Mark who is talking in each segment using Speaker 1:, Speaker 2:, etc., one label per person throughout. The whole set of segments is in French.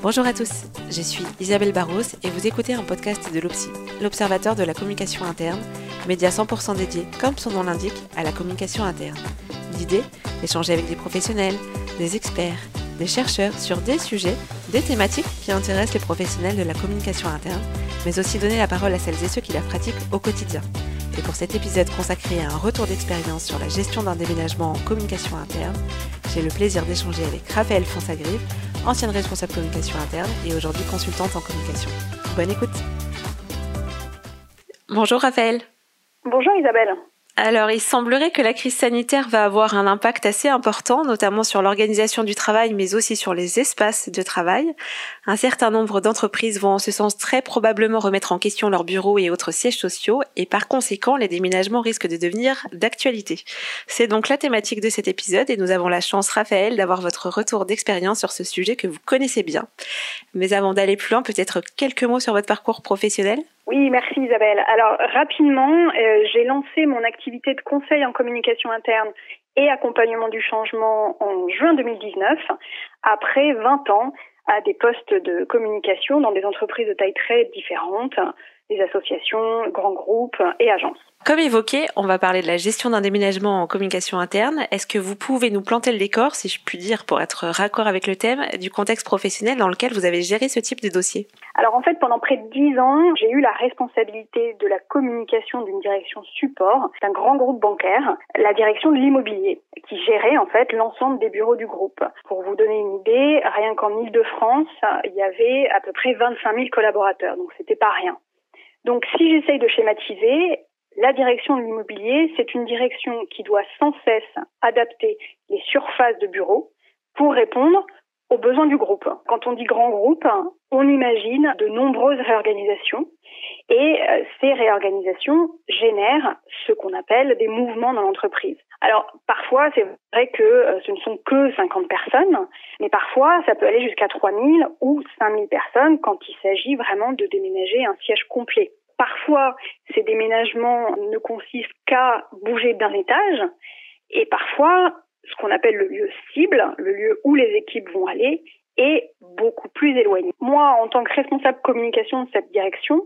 Speaker 1: Bonjour à tous, je suis Isabelle Barros et vous écoutez un podcast de l'OPSI, l'Observateur de la communication interne, média 100% dédié, comme son nom l'indique, à la communication interne. L'idée Échanger avec des professionnels, des experts, des chercheurs sur des sujets, des thématiques qui intéressent les professionnels de la communication interne, mais aussi donner la parole à celles et ceux qui la pratiquent au quotidien. Et pour cet épisode consacré à un retour d'expérience sur la gestion d'un déménagement en communication interne, j'ai le plaisir d'échanger avec Raphaël Fonsagrive, ancienne responsable communication interne et aujourd'hui consultante en communication. Bonne écoute. Bonjour Raphaël.
Speaker 2: Bonjour Isabelle.
Speaker 1: Alors, il semblerait que la crise sanitaire va avoir un impact assez important, notamment sur l'organisation du travail, mais aussi sur les espaces de travail. Un certain nombre d'entreprises vont en ce sens très probablement remettre en question leurs bureaux et autres sièges sociaux, et par conséquent, les déménagements risquent de devenir d'actualité. C'est donc la thématique de cet épisode, et nous avons la chance, Raphaël, d'avoir votre retour d'expérience sur ce sujet que vous connaissez bien. Mais avant d'aller plus loin, peut-être quelques mots sur votre parcours professionnel?
Speaker 2: Oui, merci Isabelle. Alors rapidement, euh, j'ai lancé mon activité de conseil en communication interne et accompagnement du changement en juin 2019, après 20 ans à des postes de communication dans des entreprises de taille très différentes, des associations, grands groupes et agences.
Speaker 1: Comme évoqué, on va parler de la gestion d'un déménagement en communication interne. Est-ce que vous pouvez nous planter le décor, si je puis dire, pour être raccord avec le thème, du contexte professionnel dans lequel vous avez géré ce type de dossier?
Speaker 2: Alors en fait, pendant près de dix ans, j'ai eu la responsabilité de la communication d'une direction support d'un grand groupe bancaire, la direction de l'immobilier, qui gérait en fait l'ensemble des bureaux du groupe. Pour vous donner une idée, rien qu'en Ile-de-France, il y avait à peu près 25 000 collaborateurs, donc c'était pas rien. Donc si j'essaye de schématiser, la direction de l'immobilier, c'est une direction qui doit sans cesse adapter les surfaces de bureaux pour répondre aux besoins du groupe. Quand on dit grand groupe, on imagine de nombreuses réorganisations et euh, ces réorganisations génèrent ce qu'on appelle des mouvements dans l'entreprise. Alors parfois c'est vrai que euh, ce ne sont que 50 personnes, mais parfois ça peut aller jusqu'à 3000 ou 5000 personnes quand il s'agit vraiment de déménager un siège complet. Parfois, ces déménagements ne consistent qu'à bouger d'un étage et parfois, ce qu'on appelle le lieu cible, le lieu où les équipes vont aller, est beaucoup plus éloigné. Moi, en tant que responsable communication de cette direction,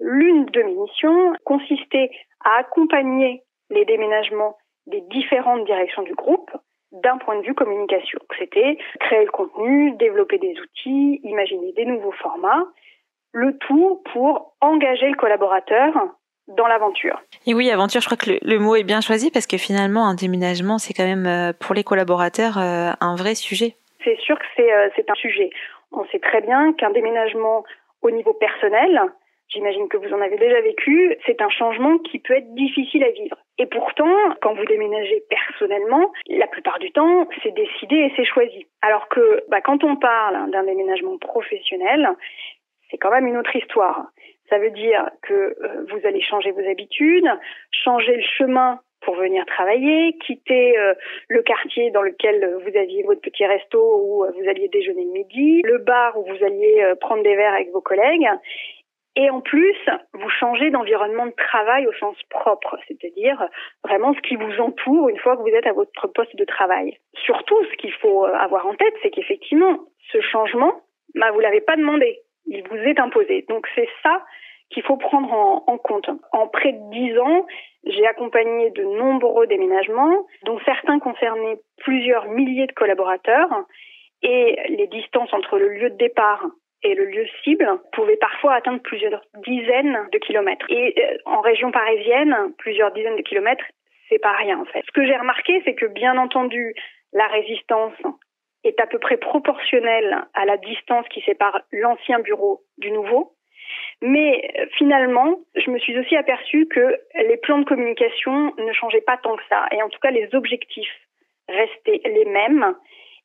Speaker 2: l'une de mes missions consistait à accompagner les déménagements des différentes directions du groupe d'un point de vue communication. C'était créer le contenu, développer des outils, imaginer des nouveaux formats, le tout pour engager le collaborateur dans l'aventure.
Speaker 1: Et oui, aventure, je crois que le, mot est bien choisi parce que finalement, un déménagement, c'est quand même euh, pour les collaborateurs euh, un vrai sujet.
Speaker 2: C'est sûr que euh, c'est un sujet. On sait très bien qu'un déménagement au niveau personnel, j'imagine que vous en avez déjà vécu, c'est un changement qui peut être difficile à vivre. Et pourtant, quand vous déménagez personnellement, la plupart du temps, c'est décidé et c'est choisi. Alors que bah, quand on parle d'un déménagement professionnel, c'est quand même une autre histoire. Ça veut dire que euh, vous allez changer vos habitudes, changer le chemin pour venir travailler, quitter euh, le quartier dans lequel vous aviez votre petit resto où vous alliez déjeuner le midi, le bar où vous alliez euh, prendre des verres avec vos collègues. Et en plus, vous changez d'environnement de travail au sens propre, c'est-à-dire vraiment ce qui vous entoure une fois que vous êtes à votre poste de travail. Surtout, ce qu'il faut avoir en tête, c'est qu'effectivement, ce changement, bah, vous l'avez pas demandé il vous est imposé. Donc c'est ça qu'il faut prendre en, compte. En près de dix ans, j'ai accompagné de nombreux déménagements, dont certains concernaient plusieurs milliers de collaborateurs, et les distances entre le lieu de départ et le lieu cible pouvaient parfois atteindre plusieurs dizaines de kilomètres. Et euh, en région parisienne, plusieurs dizaines de kilomètres, c'est pas rien en fait. Ce que j'ai remarqué, c'est que bien entendu, la résistance est à peu près proportionnelle à la distance qui sépare l'ancien bureau du nouveau. Mais euh, finalement, je me suis aussi aperçue que les plans de communication ne changeaient pas tant que ça. Et en tout cas, les objectifs restaient les mêmes.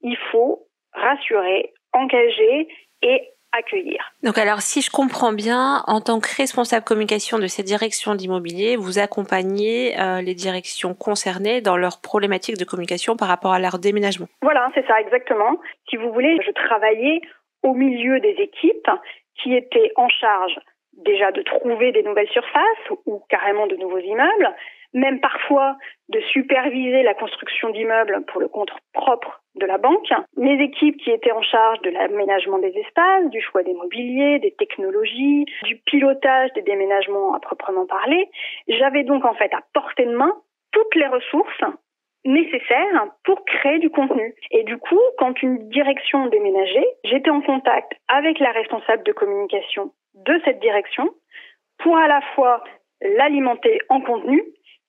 Speaker 2: Il faut rassurer, engager et accueillir.
Speaker 1: Donc alors si je comprends bien, en tant que responsable communication de ces directions d'immobilier, vous accompagnez euh, les directions concernées dans leurs problématiques de communication par rapport à leur déménagement.
Speaker 2: Voilà, c'est ça exactement. Si vous voulez, je travaillais au milieu des équipes qui étaient en charge déjà de trouver des nouvelles surfaces ou carrément de nouveaux immeubles, même parfois de superviser la construction d'immeubles pour le compte propre de la banque. Les équipes qui étaient en charge de l'aménagement des espaces, du choix des mobiliers, des technologies, du pilotage des déménagements à proprement parler. J'avais donc en fait à portée de main toutes les ressources nécessaires pour créer du contenu. Et du coup, quand une direction déménageait, j'étais en contact avec la responsable de communication de cette direction pour à la fois l'alimenter en contenu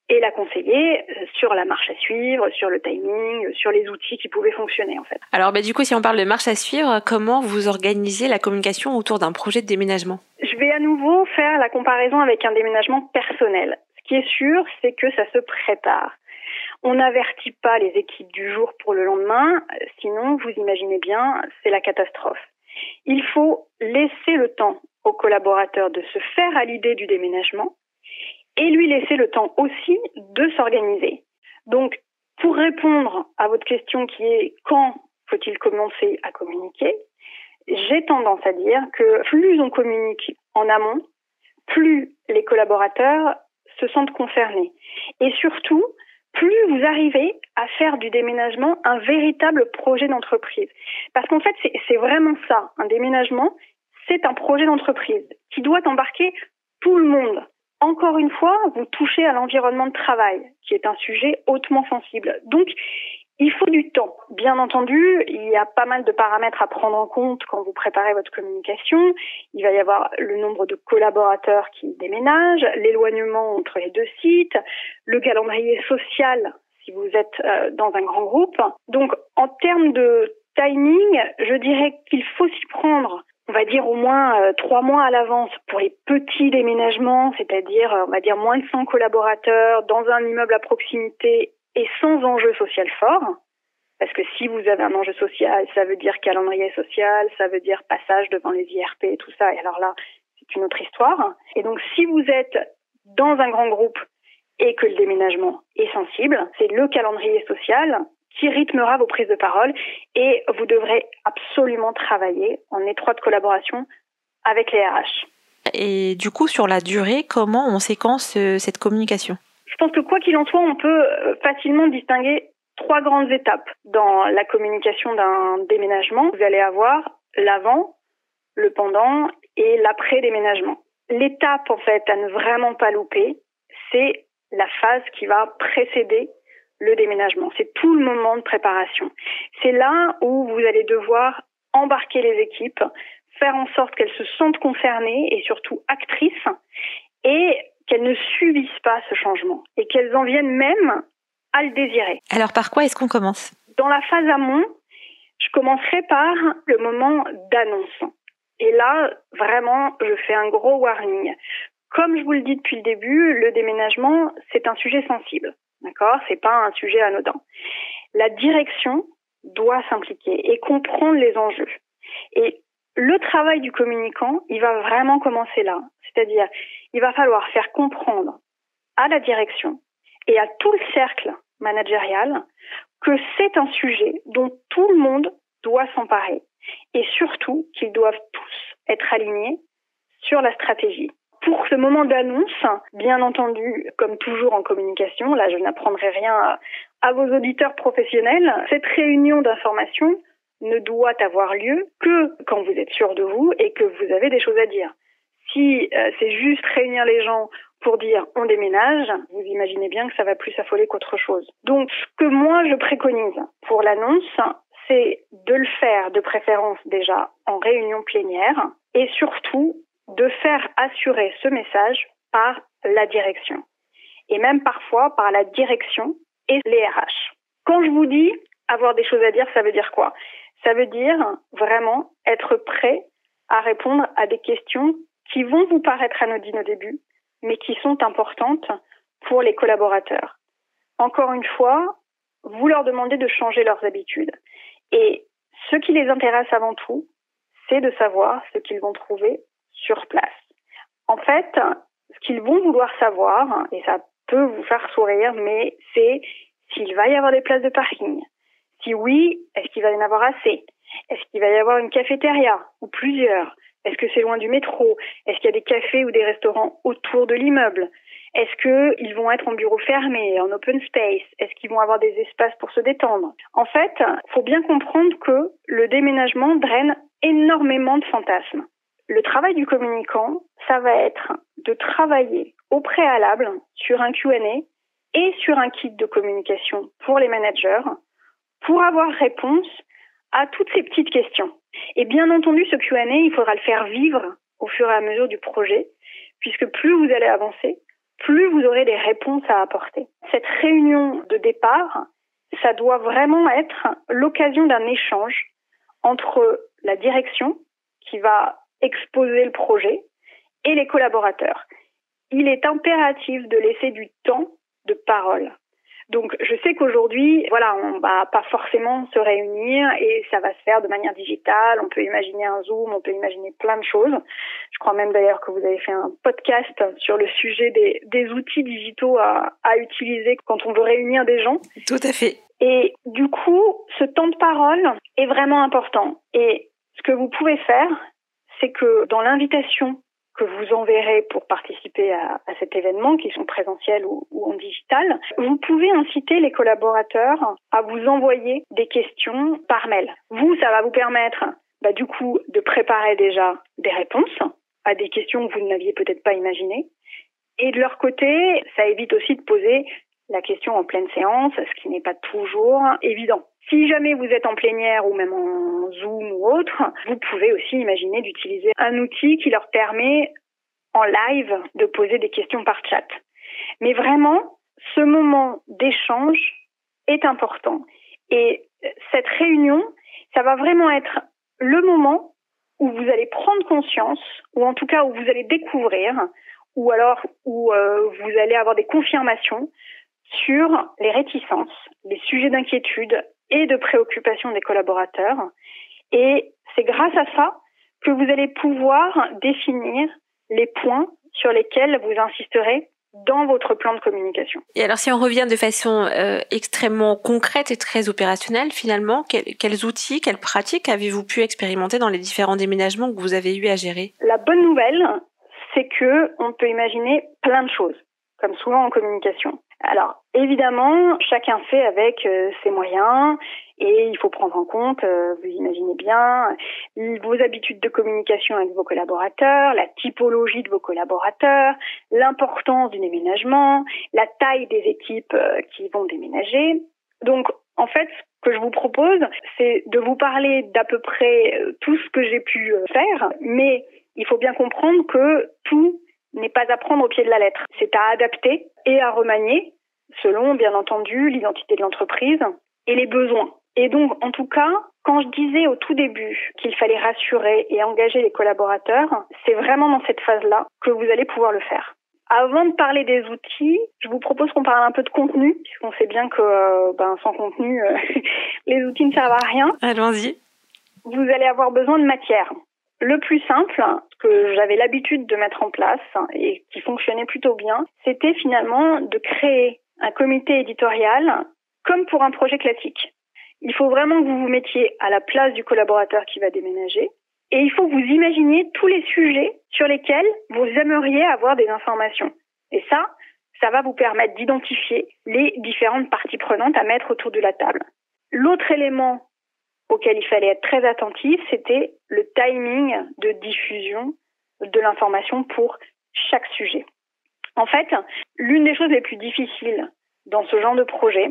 Speaker 2: et la conseiller euh, sur la marche à suivre, sur le timing, sur les outils qui pouvaient fonctionner en fait.
Speaker 1: Alors bah, du coup si on parle de marche à suivre, comment vous organisez la communication autour d'un projet de déménagement?
Speaker 2: Je vais à nouveau faire la comparaison avec un déménagement personnel. Ce qui est sûr, c'est que ça se prépare. On n'avertit pas les équipes du jour pour le lendemain, sinon vous imaginez bien, c'est la catastrophe. Il faut laisser le temps aux collaborateurs de se faire à l'idée du déménagement et lui laisser le temps aussi de s'organiser. Donc, pour répondre à votre question qui est quand faut-il commencer à communiquer, j'ai tendance à dire que plus on communique en amont, plus les collaborateurs se sentent concernés. Et surtout, plus vous arrivez à faire du déménagement un véritable projet d'entreprise. Parce qu'en fait, c'est vraiment ça. Un déménagement, c'est un projet d'entreprise qui doit embarquer tout le monde. Encore une fois, vous touchez à l'environnement de travail, qui est un sujet hautement sensible. Donc, il faut du temps. Bien entendu, il y a pas mal de paramètres à prendre en compte quand vous préparez votre communication. Il va y avoir le nombre de collaborateurs qui déménagent, l'éloignement entre les deux sites, le calendrier social si vous êtes euh, dans un grand groupe. Donc, en termes de timing, je dirais qu'il faut s'y prendre on va dire au moins euh, trois mois à l'avance pour les petits déménagements, c'est-à-dire euh, on va dire moins de 100 collaborateurs dans un immeuble à proximité et sans enjeu social fort. Parce que si vous avez un enjeu social, ça veut dire calendrier social, ça veut dire passage devant les IRP et tout ça. Et alors là, c'est une autre histoire. Et donc si vous êtes dans un grand groupe et que le déménagement est sensible, c'est le calendrier social qui rythmera vos prises de parole et vous devrez absolument travailler en étroite collaboration avec les RH.
Speaker 1: Et du coup, sur la durée, comment on séquence euh, cette communication?
Speaker 2: Je pense que quoi qu'il en soit, on peut euh, facilement distinguer trois grandes étapes dans la communication d'un déménagement. Vous allez avoir l'avant, le pendant et l'après-déménagement. L'étape, en fait, à ne vraiment pas louper, c'est la phase qui va précéder le déménagement. C'est tout le moment de préparation. C'est là où vous allez devoir embarquer les équipes, faire en sorte qu'elles se sentent concernées et surtout actrices et qu'elles ne subissent pas ce changement et qu'elles en viennent même à le désirer.
Speaker 1: Alors par quoi est-ce qu'on commence?
Speaker 2: Dans la phase amont, je commencerai par le moment d'annonce. Et là, vraiment, je fais un gros warning. Comme je vous le dis depuis le début, le déménagement, c'est un sujet sensible. D'accord? C'est pas un sujet anodin. La direction doit s'impliquer et comprendre les enjeux. Et le travail du communicant, il va vraiment commencer là. C'est-à-dire, il va falloir faire comprendre à la direction et à tout le cercle managérial que c'est un sujet dont tout le monde doit s'emparer et surtout qu'ils doivent tous être alignés sur la stratégie. Pour ce moment d'annonce, bien entendu, comme toujours en communication, là je n'apprendrai rien à, vos auditeurs professionnels, cette réunion d'information ne doit avoir lieu que quand vous êtes sûr de vous et que vous avez des choses à dire. Si euh, c'est juste réunir les gens pour dire on déménage, vous imaginez bien que ça va plus affoler qu'autre chose. Donc ce que moi je préconise pour l'annonce, c'est de le faire de préférence déjà en réunion plénière et surtout de faire assurer ce message par la direction et même parfois par la direction et les RH. Quand je vous dis avoir des choses à dire, ça veut dire quoi? Ça veut dire vraiment être prêt à répondre à des questions qui vont vous paraître anodines au début, mais qui sont importantes pour les collaborateurs. Encore une fois, vous leur demandez de changer leurs habitudes. Et ce qui les intéresse avant tout, c'est de savoir ce qu'ils vont trouver sur place. En fait, ce qu'ils vont vouloir savoir, et ça peut vous faire sourire, mais c'est s'il va y avoir des places de parking. Si oui, est-ce qu'il va y en avoir assez? Est-ce qu'il va y avoir une cafétéria ou plusieurs? Est-ce que c'est loin du métro? Est-ce qu'il y a des cafés ou des restaurants autour de l'immeuble? Est-ce qu'ils vont être en bureau fermé, en open space? Est-ce qu'ils vont avoir des espaces pour se détendre? En fait, faut bien comprendre que le déménagement draine énormément de fantasmes. Le travail du communicant, ça va être de travailler au préalable sur un Q&A et sur un kit de communication pour les managers pour avoir réponse à toutes ces petites questions. Et bien entendu, ce Q&A, il faudra le faire vivre au fur et à mesure du projet, puisque plus vous allez avancer, plus vous aurez des réponses à apporter. Cette réunion de départ, ça doit vraiment être l'occasion d'un échange entre la direction qui va exposer le projet et les collaborateurs. Il est impératif de laisser du temps de parole donc je sais qu'aujourd'hui, voilà, on va pas forcément se réunir et ça va se faire de manière digitale. On peut imaginer un Zoom, on peut imaginer plein de choses. Je crois même d'ailleurs que vous avez fait un podcast sur le sujet des, des outils digitaux à, à utiliser quand on veut réunir des gens.
Speaker 1: Tout à fait.
Speaker 2: Et du coup, ce temps de parole est vraiment important. Et ce que vous pouvez faire, c'est que dans l'invitation que vous enverrez pour participer à, cet événement, qui sont présentiels ou, ou, en digital, vous pouvez inciter les collaborateurs à vous envoyer des questions par mail. Vous, ça va vous permettre bah, du coup de préparer déjà des réponses à des questions que vous n'aviez peut-être pas imaginées. Et de leur côté, ça évite aussi de poser la question en pleine séance, ce qui n'est pas toujours évident. Si jamais vous êtes en plénière ou même en Zoom ou autre, vous pouvez aussi imaginer d'utiliser un outil qui leur permet en live de poser des questions par chat. Mais vraiment, ce moment d'échange est important. Et cette réunion, ça va vraiment être le moment où vous allez prendre conscience, ou en tout cas où vous allez découvrir, ou alors où euh, vous allez avoir des confirmations sur les réticences, les sujets d'inquiétude et de préoccupation des collaborateurs. Et c'est grâce à ça que vous allez pouvoir définir les points sur lesquels vous insisterez dans votre plan de communication.
Speaker 1: Et alors si on revient de façon euh, extrêmement concrète et très opérationnelle, finalement, quels, quels outils, quelles pratiques avez-vous pu expérimenter dans les différents déménagements que vous avez eu à gérer?
Speaker 2: La bonne nouvelle, c'est que on peut imaginer plein de choses, comme souvent en communication. Alors, évidemment, chacun fait avec euh, ses moyens et il faut prendre en compte, euh, vous imaginez bien, vos habitudes de communication avec vos collaborateurs, la typologie de vos collaborateurs, l'importance du déménagement, la taille des équipes euh, qui vont déménager. Donc, en fait, ce que je vous propose, c'est de vous parler d'à peu près tout ce que j'ai pu faire, mais il faut bien comprendre que tout n'est pas à prendre au pied de la lettre. C'est à adapter et à remanier selon, bien entendu, l'identité de l'entreprise et les besoins. Et donc, en tout cas, quand je disais au tout début qu'il fallait rassurer et engager les collaborateurs, c'est vraiment dans cette phase-là que vous allez pouvoir le faire. Avant de parler des outils, je vous propose qu'on parle un peu de contenu, puisqu'on sait bien que euh, ben, sans contenu, euh, les outils ne servent à rien.
Speaker 1: Allons-y.
Speaker 2: Vous allez avoir besoin de matière. Le plus simple, que j'avais l'habitude de mettre en place et qui fonctionnait plutôt bien, c'était finalement de créer un comité éditorial comme pour un projet classique. Il faut vraiment que vous vous mettiez à la place du collaborateur qui va déménager et il faut que vous imaginiez tous les sujets sur lesquels vous aimeriez avoir des informations. Et ça, ça va vous permettre d'identifier les différentes parties prenantes à mettre autour de la table. L'autre élément auquel il fallait être très attentif, c'était le timing de diffusion de l'information pour chaque sujet. En fait, l'une des choses les plus difficiles dans ce genre de projet,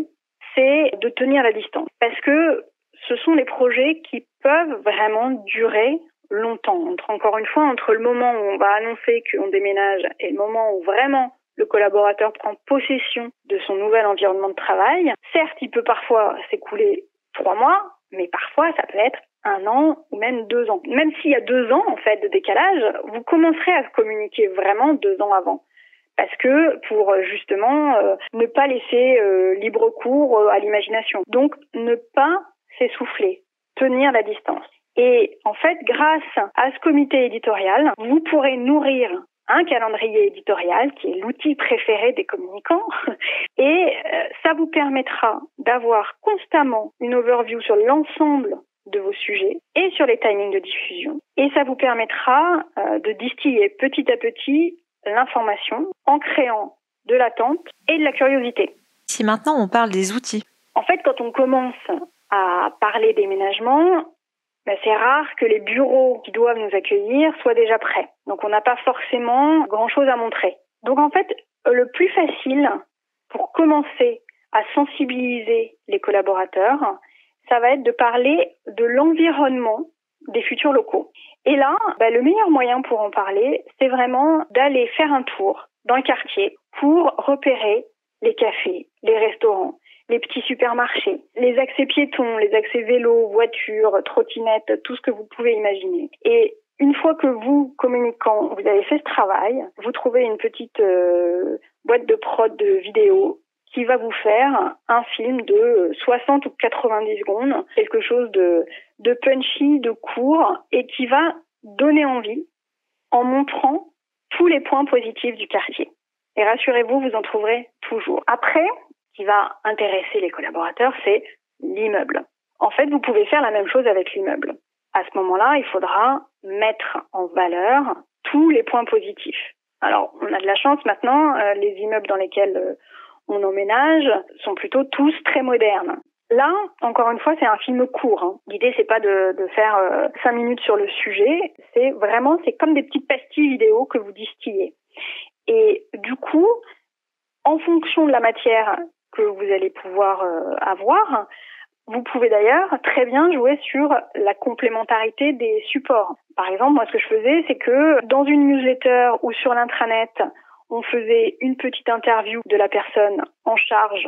Speaker 2: c'est de tenir la distance. Parce que ce sont des projets qui peuvent vraiment durer longtemps. Entre, encore une fois, entre le moment où on va annoncer qu'on déménage et le moment où vraiment le collaborateur prend possession de son nouvel environnement de travail, certes, il peut parfois s'écouler trois mois, mais parfois ça peut être un an ou même deux ans. Même s'il y a deux ans en fait de décalage, vous commencerez à communiquer vraiment deux ans avant. Parce que pour justement euh, ne pas laisser euh, libre cours euh, à l'imagination. Donc ne pas s'essouffler, tenir la distance. Et en fait, grâce à ce comité éditorial, vous pourrez nourrir un calendrier éditorial qui est l'outil préféré des communicants et ça vous permettra d'avoir constamment une overview sur l'ensemble de vos sujets et sur les timings de diffusion. Et ça vous permettra euh, de distiller petit à petit l'information en créant de l'attente et de la curiosité.
Speaker 1: Si maintenant on parle des outils.
Speaker 2: En fait, quand on commence à parler déménagement, ben, c'est rare que les bureaux qui doivent nous accueillir soient déjà prêts. Donc on n'a pas forcément grand-chose à montrer. Donc en fait, le plus facile pour commencer à sensibiliser les collaborateurs, ça va être de parler de l'environnement des futurs locaux. Et là, ben, le meilleur moyen pour en parler, c'est vraiment d'aller faire un tour dans le quartier pour repérer les cafés, les restaurants, les petits supermarchés, les accès piétons, les accès vélos, voitures, trottinettes, tout ce que vous pouvez imaginer. Et une fois que vous, communicants, vous avez fait ce travail, vous trouvez une petite euh, boîte de prod de vidéo qui va vous faire un film de 60 ou 90 secondes, quelque chose de, de punchy, de court, et qui va donner envie en montrant tous les points positifs du quartier. Et rassurez-vous, vous en trouverez toujours. Après, ce qui va intéresser les collaborateurs, c'est l'immeuble. En fait, vous pouvez faire la même chose avec l'immeuble. À ce moment-là, il faudra mettre en valeur tous les points positifs. Alors, on a de la chance maintenant, euh, les immeubles dans lesquels euh, on emménage sont plutôt tous très modernes. Là, encore une fois, c'est un film court. Hein. L'idée, c'est pas de, de faire euh, cinq minutes sur le sujet. C'est vraiment, c'est comme des petites pastilles vidéo que vous distillez. Et du coup, en fonction de la matière que vous allez pouvoir euh, avoir, vous pouvez d'ailleurs très bien jouer sur la complémentarité des supports. Par exemple, moi, ce que je faisais, c'est que dans une newsletter ou sur l'intranet, on faisait une petite interview de la personne en charge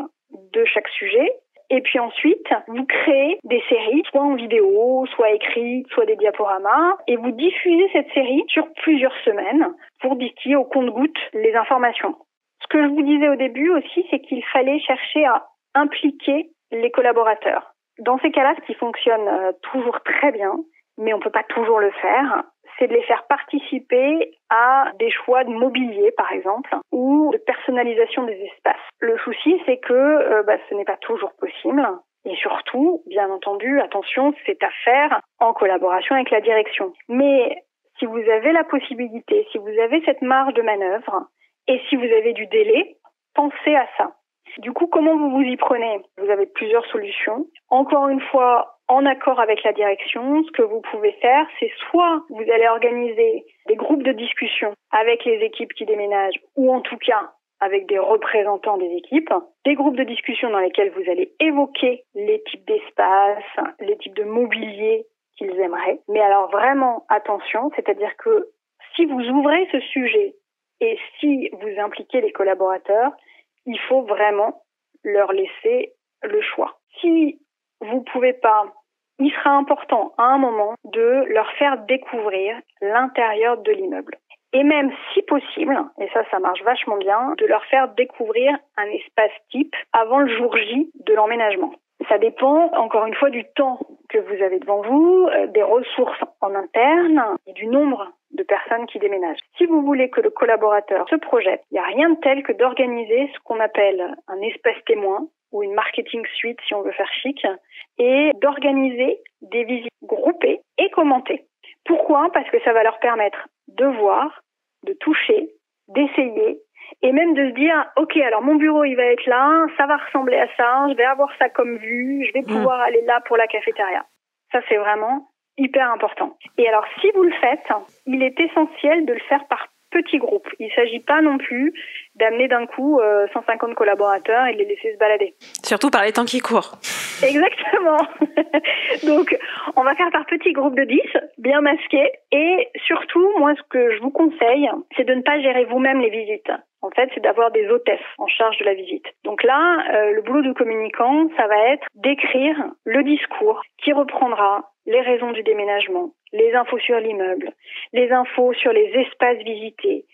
Speaker 2: de chaque sujet. Et puis ensuite, vous créez des séries, soit en vidéo, soit écrites, soit des diaporamas, et vous diffusez cette série sur plusieurs semaines pour distiller au compte-goutte les informations. Ce que je vous disais au début aussi, c'est qu'il fallait chercher à impliquer les collaborateurs. Dans ces cas-là, ce qui fonctionne euh, toujours très bien, mais on ne peut pas toujours le faire, c'est de les faire participer à des choix de mobilier, par exemple, ou de personnalisation des espaces. Le souci, c'est que euh, bah, ce n'est pas toujours possible. Et surtout, bien entendu, attention, c'est à faire en collaboration avec la direction. Mais si vous avez la possibilité, si vous avez cette marge de manœuvre, et si vous avez du délai, pensez à ça. Du coup, comment vous vous y prenez? Vous avez plusieurs solutions. Encore une fois, en accord avec la direction, ce que vous pouvez faire, c'est soit vous allez organiser des groupes de discussion avec les équipes qui déménagent, ou en tout cas avec des représentants des équipes, des groupes de discussion dans lesquels vous allez évoquer les types d'espace, les types de mobilier qu'ils aimeraient. Mais alors vraiment attention, c'est-à-dire que si vous ouvrez ce sujet et si vous impliquez les collaborateurs, il faut vraiment leur laisser le choix. Si vous pouvez pas, il sera important à un moment de leur faire découvrir l'intérieur de l'immeuble. Et même si possible, et ça ça marche vachement bien, de leur faire découvrir un espace type avant le jour J de l'emménagement. Ça dépend encore une fois du temps que vous avez devant vous, euh, des ressources en interne et du nombre de personnes qui déménagent. Si vous voulez que le collaborateur se projette, il n'y a rien de tel que d'organiser ce qu'on appelle un espace témoin ou une marketing suite si on veut faire chic, et d'organiser des visites groupées et commentées. Pourquoi? Parce que ça va leur permettre de voir, de toucher, d'essayer et même de se dire ok alors mon bureau il va être là, ça va ressembler à ça, je vais avoir ça comme vue, je vais mmh. pouvoir aller là pour la cafétéria. Ça c'est vraiment hyper important. Et alors si vous le faites, il est essentiel de le faire par petits groupes. Il ne s'agit pas non plus d'amener d'un coup 150 euh, collaborateurs et de les laisser se balader.
Speaker 1: Surtout par les temps qui courent.
Speaker 2: Exactement. Donc, on va faire par petits groupes de 10, bien masqués. Et surtout, moi, ce que je vous conseille, c'est de ne pas gérer vous-même les visites. En fait, c'est d'avoir des hôtesses en charge de la visite. Donc là, euh, le boulot du communicant, ça va être d'écrire le discours qui reprendra les raisons du déménagement, les infos sur l'immeuble, les infos sur les espaces visités,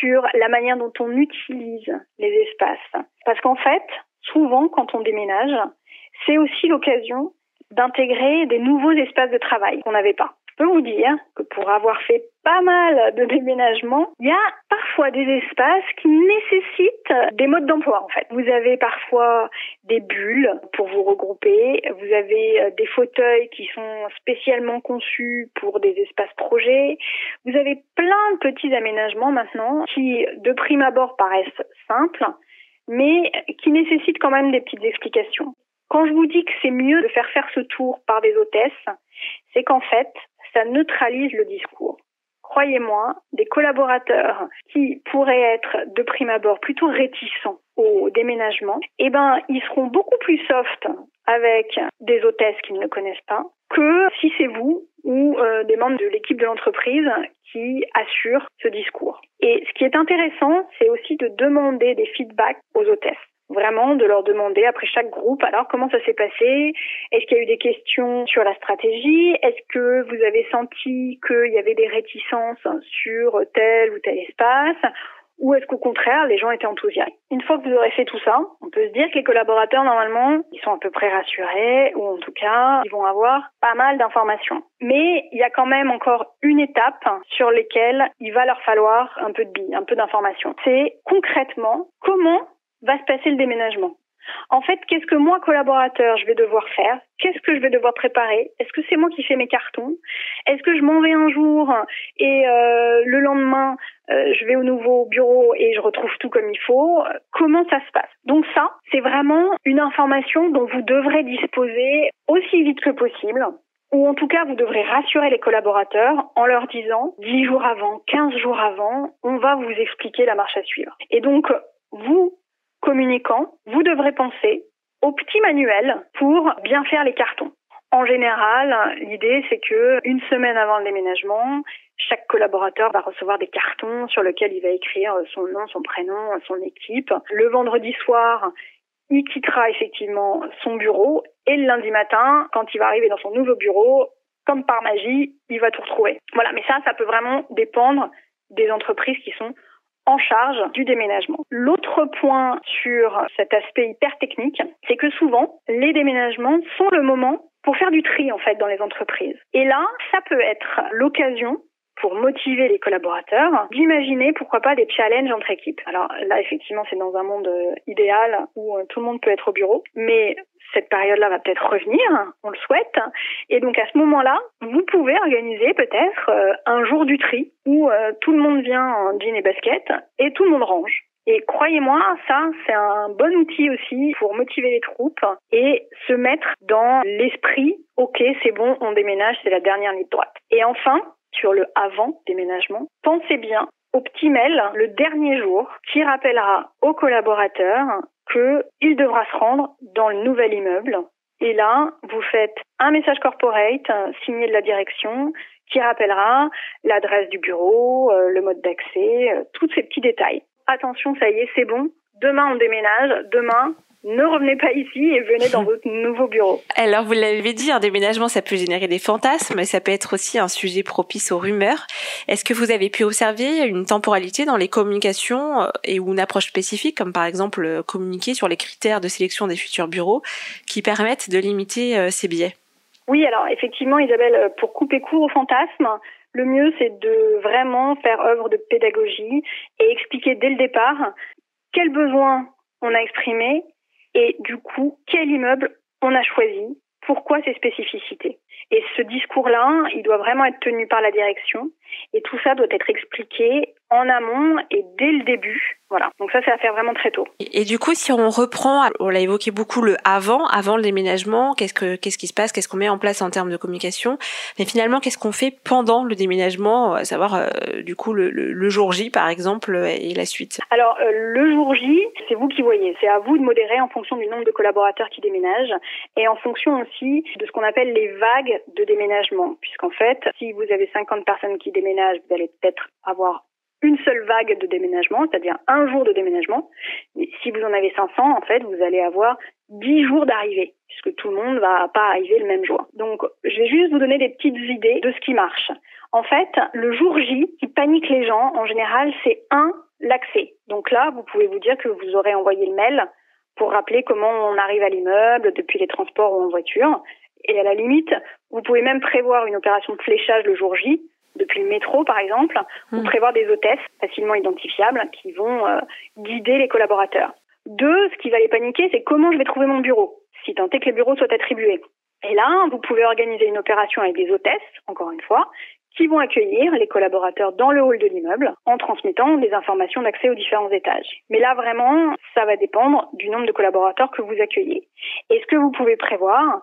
Speaker 2: sur la manière dont on utilise les espaces. Parce qu'en fait, souvent, quand on déménage, c'est aussi l'occasion d'intégrer des nouveaux espaces de travail qu'on n'avait pas. Peux vous dire que pour avoir fait pas mal de déménagements, il y a parfois des espaces qui nécessitent des modes d'emploi en fait. Vous avez parfois des bulles pour vous regrouper, vous avez euh, des fauteuils qui sont spécialement conçus pour des espaces projets, vous avez plein de petits aménagements maintenant qui de prime abord paraissent simples mais qui nécessitent quand même des petites explications. Quand je vous dis que c'est mieux de faire faire ce tour par des hôtesses, c'est qu'en fait, ça neutralise le discours. Croyez-moi, des collaborateurs qui pourraient être de prime abord plutôt réticents au déménagement, eh ben, ils seront beaucoup plus soft avec des hôtesses qu'ils ne connaissent pas que si c'est vous ou euh, des membres de l'équipe de l'entreprise qui assurent ce discours. Et ce qui est intéressant, c'est aussi de demander des feedbacks aux hôtesses vraiment de leur demander après chaque groupe alors comment ça s'est passé? Est-ce qu'il y a eu des questions sur la stratégie? Est-ce que vous avez senti qu'il y avait des réticences sur tel ou tel espace? Ou est-ce qu'au contraire, les gens étaient enthousiastes? Une fois que vous aurez fait tout ça, on peut se dire que les collaborateurs, normalement, ils sont à peu près rassurés, ou en tout cas, ils vont avoir pas mal d'informations. Mais il y a quand même encore une étape sur laquelle il va leur falloir un peu de billes, un peu d'informations. C'est concrètement comment va se passer le déménagement. En fait, qu'est-ce que moi, collaborateur, je vais devoir faire? Qu'est-ce que je vais devoir préparer? Est-ce que c'est moi qui fais mes cartons? Est-ce que je m'en vais un jour et euh, le lendemain, euh, je vais au nouveau bureau et je retrouve tout comme il faut? Comment ça se passe? Donc ça, c'est vraiment une information dont vous devrez disposer aussi vite que possible ou en tout cas vous devrez rassurer les collaborateurs en leur disant 10 jours avant, 15 jours avant, on va vous expliquer la marche à suivre. Et donc vous, communicant, vous devrez penser au petit manuel pour bien faire les cartons. En général, l'idée c'est que une semaine avant le déménagement, chaque collaborateur va recevoir des cartons sur lesquels il va écrire son nom, son prénom, son équipe. Le vendredi soir, il quittera effectivement son bureau et le lundi matin, quand il va arriver dans son nouveau bureau, comme par magie, il va tout retrouver. Voilà, mais ça, ça peut vraiment dépendre des entreprises qui sont en charge du déménagement. L'autre point sur cet aspect hyper technique, c'est que souvent, les déménagements sont le moment pour faire du tri en fait dans les entreprises. Et là, ça peut être l'occasion pour motiver les collaborateurs, d'imaginer pourquoi pas des challenges entre équipes. Alors là, effectivement, c'est dans un monde euh, idéal où euh, tout le monde peut être au bureau, mais cette période-là va peut-être revenir, on le souhaite. Et donc à ce moment-là, vous pouvez organiser peut-être euh, un jour du tri où tout le monde vient en jean et basket et tout le monde range. Et croyez-moi, ça, c'est un bon outil aussi pour motiver les troupes et se mettre dans l'esprit, ok, c'est bon, on déménage, c'est la dernière ligne droite. Et enfin, sur le avant déménagement, pensez bien au petit mail le dernier jour qui rappellera au collaborateur qu'il devra se rendre dans le nouvel immeuble. Et là, vous faites un message corporate signé de la direction qui rappellera l'adresse du bureau, euh, le mode d'accès, euh, tous ces petits détails. Attention, ça y est, c'est bon. Demain, on déménage. Demain, ne revenez pas ici et venez dans votre nouveau bureau.
Speaker 1: Alors, vous l'avez dit, un déménagement, ça peut générer des fantasmes, mais ça peut être aussi un sujet propice aux rumeurs. Est-ce que vous avez pu observer une temporalité dans les communications euh, et ou une approche spécifique, comme par exemple euh, communiquer sur les critères de sélection des futurs bureaux, qui permettent de limiter euh, ces biais?
Speaker 2: Oui, alors effectivement, Isabelle, pour couper court aux fantasmes, le mieux, c'est de vraiment faire œuvre de pédagogie et expliquer dès le départ quels besoins on a exprimés et du coup, quel immeuble on a choisi, pourquoi ces spécificités? Et ce discours-là, il doit vraiment être tenu par la direction et tout ça doit être expliqué en amont et dès le début. Voilà. Donc ça, c'est à faire vraiment très tôt.
Speaker 1: Et, du coup, si on reprend, on l'a évoqué beaucoup le avant, avant le déménagement, qu'est-ce que qu'est-ce qui se passe, qu'est-ce qu'on met en place en termes de communication, mais finalement, qu'est-ce qu'on fait pendant le déménagement, à savoir euh, du coup le, le, jour J par exemple et la suite.
Speaker 2: Alors euh, le jour J, c'est vous qui voyez, c'est à vous de modérer en fonction du nombre de collaborateurs qui déménagent et en fonction aussi de ce qu'on appelle les vagues de déménagement, puisqu'en fait, si vous avez 50 personnes qui déménagent, vous allez peut-être avoir une seule vague de déménagement, c'est-à-dire un jour de déménagement. Mais si vous en avez 500, en fait, vous allez avoir 10 jours d'arrivée, puisque tout le monde va pas arriver le même jour. Donc, je vais juste vous donner des petites idées de ce qui marche. En fait, le jour J qui panique les gens, en général, c'est un, l'accès. Donc là, vous pouvez vous dire que vous aurez envoyé le mail pour rappeler comment on arrive à l'immeuble depuis les transports ou en voiture. Et à la limite, vous pouvez même prévoir une opération de fléchage le jour J, depuis le métro par exemple, ou hmm. prévoir des hôtesses facilement identifiables qui vont euh, guider les collaborateurs. Deux, ce qui va les paniquer, c'est comment je vais trouver mon bureau, si tant est que les bureaux soient attribués. Et là, vous pouvez organiser une opération avec des hôtesses, encore une fois, qui vont accueillir les collaborateurs dans le hall de l'immeuble en transmettant des informations d'accès aux différents étages. Mais là, vraiment, ça va dépendre du nombre de collaborateurs que vous accueillez. Et ce que vous pouvez prévoir,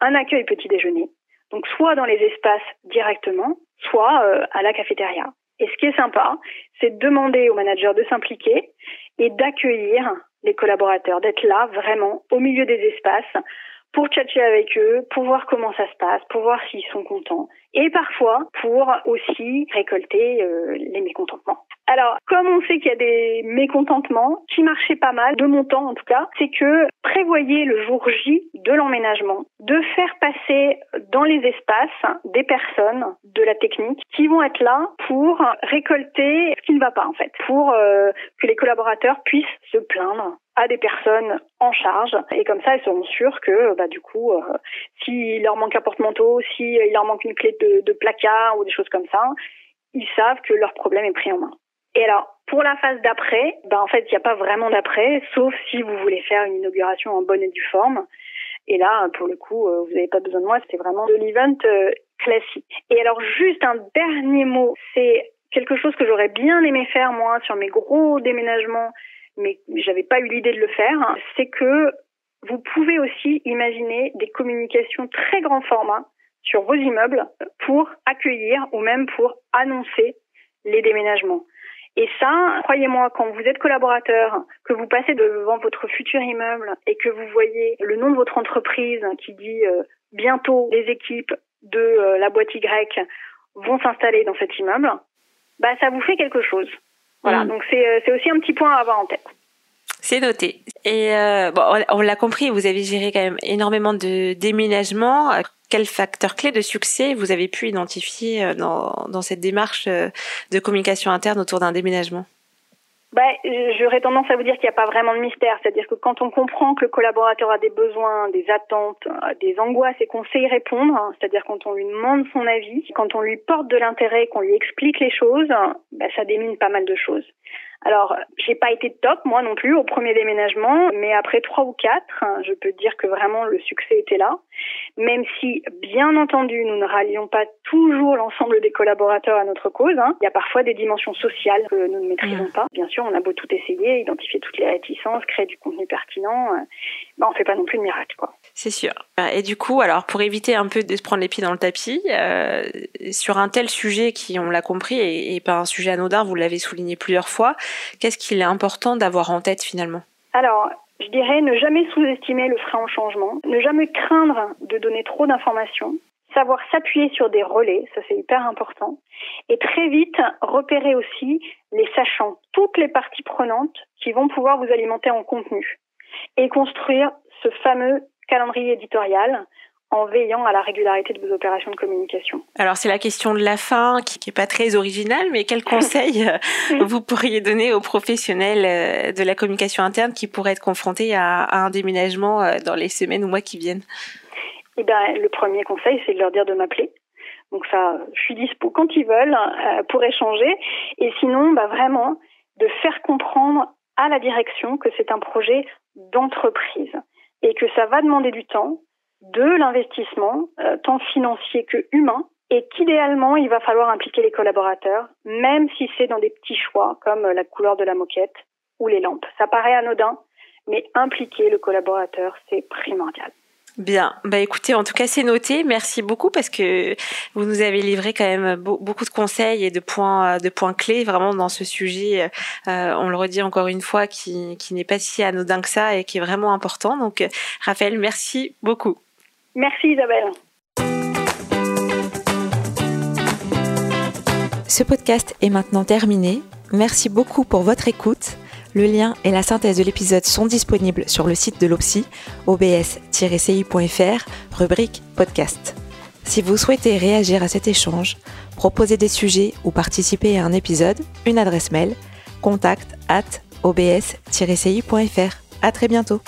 Speaker 2: un accueil petit déjeuner, donc soit dans les espaces directement, soit euh, à la cafétéria. Et ce qui est sympa, c'est de demander au manager de s'impliquer et d'accueillir les collaborateurs, d'être là vraiment au milieu des espaces pour tchatcher avec eux, pour voir comment ça se passe, pour voir s'ils sont contents, et parfois pour aussi récolter euh, les mécontentements. Alors, comme on sait qu'il y a des mécontentements, qui marchaient pas mal, de mon temps en tout cas, c'est que prévoyez le jour J de l'emménagement, de faire passer dans les espaces des personnes de la technique qui vont être là pour récolter ce qui ne va pas en fait, pour euh, que les collaborateurs puissent se plaindre à des personnes en charge et comme ça ils seront sûrs que bah du coup euh, s'il leur manque un porte-manteau, s'il leur manque une clé de, placard ou des choses comme ça, ils savent que leur problème est pris en main. Et alors, pour la phase d'après, ben en fait, il n'y a pas vraiment d'après, sauf si vous voulez faire une inauguration en bonne et due forme. Et là, pour le coup, euh, vous n'avez pas besoin de moi, c'était vraiment de l'event euh, classique. Et alors, juste un dernier mot, c'est quelque chose que j'aurais bien aimé faire moi sur mes gros déménagements mais j'avais pas eu l'idée de le faire, c'est que vous pouvez aussi imaginer des communications très grand format sur vos immeubles pour accueillir ou même pour annoncer les déménagements. Et ça, croyez-moi, quand vous êtes collaborateur, que vous passez devant votre futur immeuble et que vous voyez le nom de votre entreprise qui dit euh, bientôt les équipes de euh, la boîte Y vont s'installer dans cet immeuble, bah ça vous fait quelque chose. Voilà, mm. donc euh, c'est aussi un petit point à avoir en tête.
Speaker 1: C'est noté. Et euh, bon, on l'a compris, vous avez géré quand même énormément de déménagements. Quel facteur clé de succès vous avez pu identifier euh, dans, dans cette démarche de communication interne autour d'un déménagement?
Speaker 2: Bah, J'aurais tendance à vous dire qu'il n'y a pas vraiment de mystère. C'est-à-dire que quand on comprend que le collaborateur a des besoins, des attentes, des angoisses et qu'on sait y répondre, hein, c'est-à-dire quand on lui demande son avis, quand on lui porte de l'intérêt, qu'on lui explique les choses, bah, ça démine pas mal de choses. Alors, j'ai pas été top moi non plus au premier déménagement, mais après trois ou quatre, je peux dire que vraiment le succès était là. Même si, bien entendu, nous ne rallions pas toujours l'ensemble des collaborateurs à notre cause. Hein. Il y a parfois des dimensions sociales que nous ne maîtrisons mmh. pas. Bien sûr, on a beau tout essayer, identifier toutes les réticences, créer du contenu pertinent, euh, bah, on fait pas non plus de miracle, quoi.
Speaker 1: C'est sûr. Et du coup, alors pour éviter un peu de se prendre les pieds dans le tapis, euh, sur un tel sujet qui, on l'a compris, et, pas un sujet anodin, vous l'avez souligné plusieurs fois, qu'est-ce qu'il est important d'avoir en tête finalement?
Speaker 2: Alors, je dirais ne jamais sous-estimer le frein au changement, ne jamais craindre de donner trop d'informations, savoir s'appuyer sur des relais, ça c'est hyper important, et très vite repérer aussi les sachants, toutes les parties prenantes qui vont pouvoir vous alimenter en contenu, et construire ce fameux calendrier éditorial en veillant à la régularité de vos opérations de communication.
Speaker 1: Alors c'est la question de la fin qui n'est pas très originale, mais quel conseil euh, vous pourriez donner aux professionnels euh, de la communication interne qui pourraient être confrontés à, un déménagement euh, dans les semaines ou mois qui viennent?
Speaker 2: Eh bien, le premier conseil, c'est de leur dire de m'appeler. Donc ça, je suis dispo quand ils veulent pour échanger. Et sinon, bah vraiment, de faire comprendre à la direction que c'est un projet d'entreprise et que ça va demander du temps, de l'investissement, euh, tant financier que humain, et qu'idéalement, il va falloir impliquer les collaborateurs, même si c'est dans des petits choix comme la couleur de la moquette ou les lampes. Ça paraît anodin, mais impliquer le collaborateur, c'est primordial.
Speaker 1: Bien, bah écoutez, en tout cas c'est noté. Merci beaucoup parce que vous nous avez livré quand même beaucoup de conseils et de points, de points clés vraiment dans ce sujet. Euh, on le redit encore une fois, qui, qui n'est pas si anodin que ça et qui est vraiment important. Donc, Raphaël, merci beaucoup.
Speaker 2: Merci Isabelle.
Speaker 1: Ce podcast est maintenant terminé. Merci beaucoup pour votre écoute. Le lien et la synthèse de l'épisode sont disponibles sur le site de l'OPSI, obs-ci.fr, rubrique podcast. Si vous souhaitez réagir à cet échange, proposer des sujets ou participer à un épisode, une adresse mail, contact at obs-ci.fr. À très bientôt.